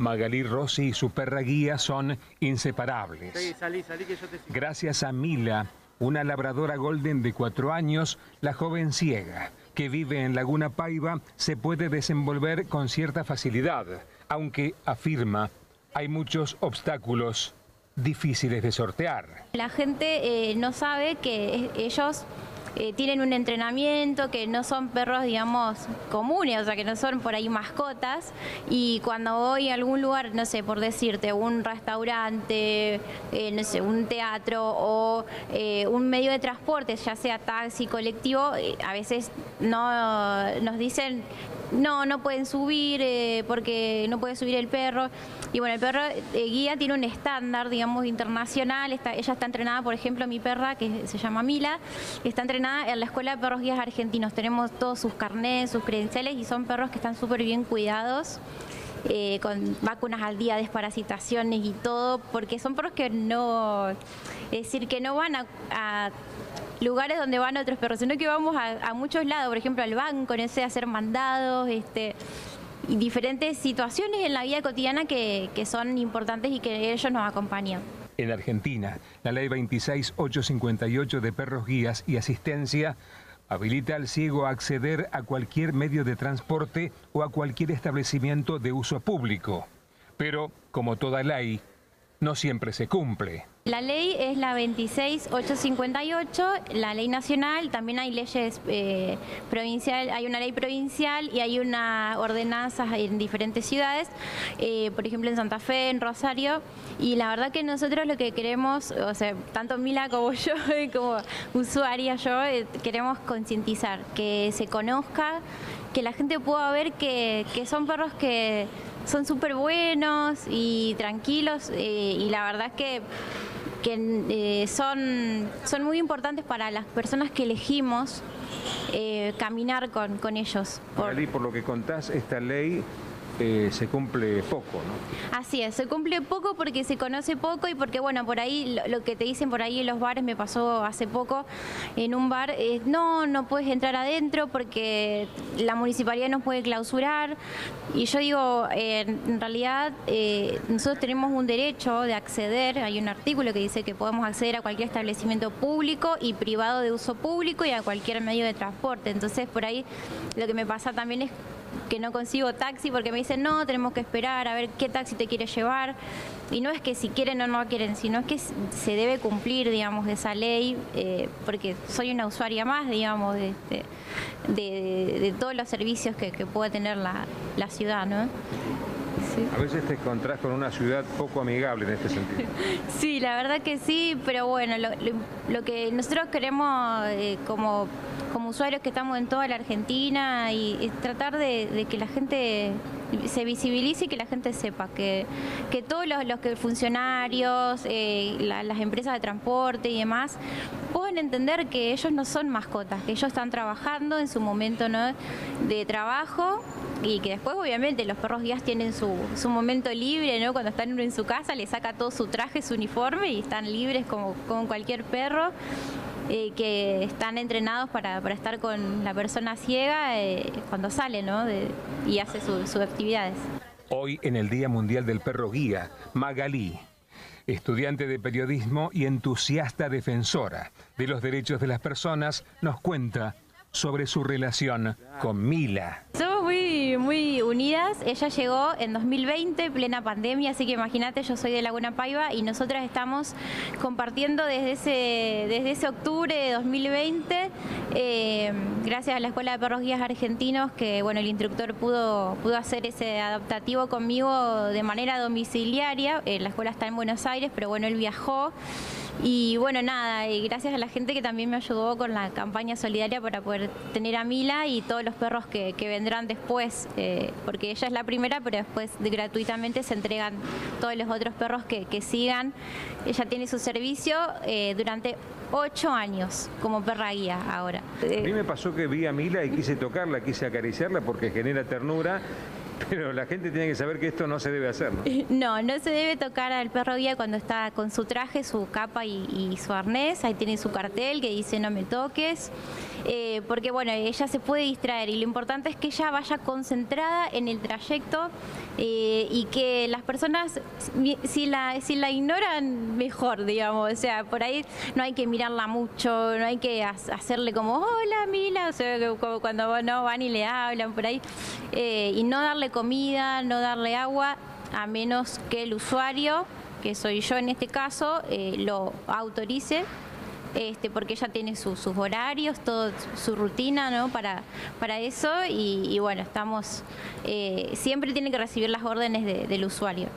Magalí Rossi y su perra guía son inseparables. Gracias a Mila, una labradora golden de cuatro años, la joven ciega, que vive en Laguna Paiva, se puede desenvolver con cierta facilidad, aunque, afirma, hay muchos obstáculos difíciles de sortear. La gente eh, no sabe que ellos eh, tienen un entrenamiento, que no son perros, digamos, comunes, o sea, que no son por ahí mascotas. Y cuando voy a algún lugar, no sé, por decirte, un restaurante, eh, no sé, un teatro o eh, un medio de transporte, ya sea taxi, colectivo, a veces no nos dicen no, no pueden subir porque no puede subir el perro. Y bueno, el perro guía tiene un estándar, digamos, internacional. ella está entrenada, por ejemplo, mi perra, que se llama Mila, está entrenada en la Escuela de Perros Guías Argentinos. Tenemos todos sus carnés, sus credenciales y son perros que están súper bien cuidados. Eh, con vacunas al día, desparasitaciones y todo, porque son perros que no, es decir, que no van a lugares donde van otros perros, sino que vamos a, muchos lados, por ejemplo al banco, no sé, a hacer mandados, este, y diferentes situaciones en la vida cotidiana que, que son importantes y que ellos nos acompañan. En Argentina, la ley 26858 de perros guías y asistencia habilita al ciego a acceder a cualquier medio de transporte o a cualquier establecimiento de uso público. Pero, como toda ley, no siempre se cumple. La ley es la 26858, la ley nacional, también hay leyes eh, provincial, hay una ley provincial y hay una ordenanza en diferentes ciudades, eh, por ejemplo en Santa Fe, en Rosario, y la verdad que nosotros lo que queremos, o sea, tanto Mila como yo, como usuaria yo, eh, queremos concientizar, que se conozca, que la gente pueda ver que, que son perros que son súper buenos y tranquilos eh, y la verdad que, que eh, son, son muy importantes para las personas que elegimos eh, caminar con, con ellos. Por... por lo que contás, esta ley eh, se cumple poco, ¿no? Así es, se cumple poco porque se conoce poco y porque, bueno, por ahí lo, que te dicen por ahí en los bares, me pasó hace poco en un bar, es no, no puedes entrar adentro porque la municipalidad nos puede clausurar. Y yo digo, en realidad eh, nosotros tenemos un derecho de acceder, hay un artículo que dice que podemos acceder a cualquier establecimiento público y privado de uso público y a cualquier medio de transporte. Entonces, por ahí lo que me pasa también es que no consigo taxi porque me dicen, no, tenemos que esperar a ver qué taxi te quiere llevar. Y no es que si quieren o no quieren, sino que se debe cumplir, digamos, esa ley, eh, porque soy una usuaria más, digamos, de, de, todos los servicios que, puede tener la, ciudad, ¿no? A veces te encontrás con una ciudad poco amigable en este sentido. Sí, la verdad que sí, pero bueno, lo, que nosotros queremos eh, como como usuarios que estamos en toda la Argentina y, tratar de, que la gente se visibilice y que la gente sepa que, que todos los, los funcionarios, eh, las empresas de transporte y demás pueden entender que ellos no son mascotas, que ellos están trabajando en su momento de trabajo y que después obviamente los perros guías tienen su, su momento libre, ¿no? Cuando están en su casa le saca todo su traje, su uniforme y están libres como, como cualquier perro. Eh, que están entrenados para, estar con la persona ciega eh, cuando sale ¿no? y hace sus actividades. Hoy en el Día Mundial del Perro Guía, Magalí, estudiante de periodismo y entusiasta defensora de los derechos de las personas, nos cuenta sobre su relación con Mila. Muy unidas. Ella llegó en 2020, plena pandemia, así que imagínate, yo soy de Laguna Paiva y nosotras estamos compartiendo desde ese, desde ese octubre de 2020, eh, gracias a la Escuela de Perros Guías Argentinos, que bueno, el instructor pudo, pudo hacer ese adaptativo conmigo de manera domiciliaria. Eh, la escuela está en Buenos Aires, pero bueno, él viajó. Y bueno, nada, y gracias a la gente que también me ayudó con la campaña solidaria para poder tener a Mila y todos los perros que, vendrán después, eh, porque ella es la primera, pero después gratuitamente se entregan todos los otros perros que, sigan. Ella tiene su servicio eh, durante ocho años como perra guía ahora. A mí me pasó que vi a Mila y quise tocarla, quise acariciarla porque genera ternura Pero la gente tiene que saber que esto no se debe hacer, ¿no? No, no se debe tocar al perro guía cuando está con su traje, su capa y, su arnés. Ahí tiene su cartel que dice no me toques. Eh, porque bueno, ella se puede distraer y lo importante es que ella vaya concentrada en el trayecto eh, y que las personas, si la, si la ignoran, mejor, digamos. O sea, por ahí no hay que mirarla mucho, no hay que hacerle como, hola Mila, o sea, como cuando no van y le hablan por ahí. Eh, y no darle comida, no darle agua, a menos que el usuario, que soy yo en este caso, eh, lo autorice. Este, porque ella tiene sus horarios, toda su rutina ¿no? para, para eso y, bueno, estamos, eh, siempre tiene que recibir las órdenes del usuario.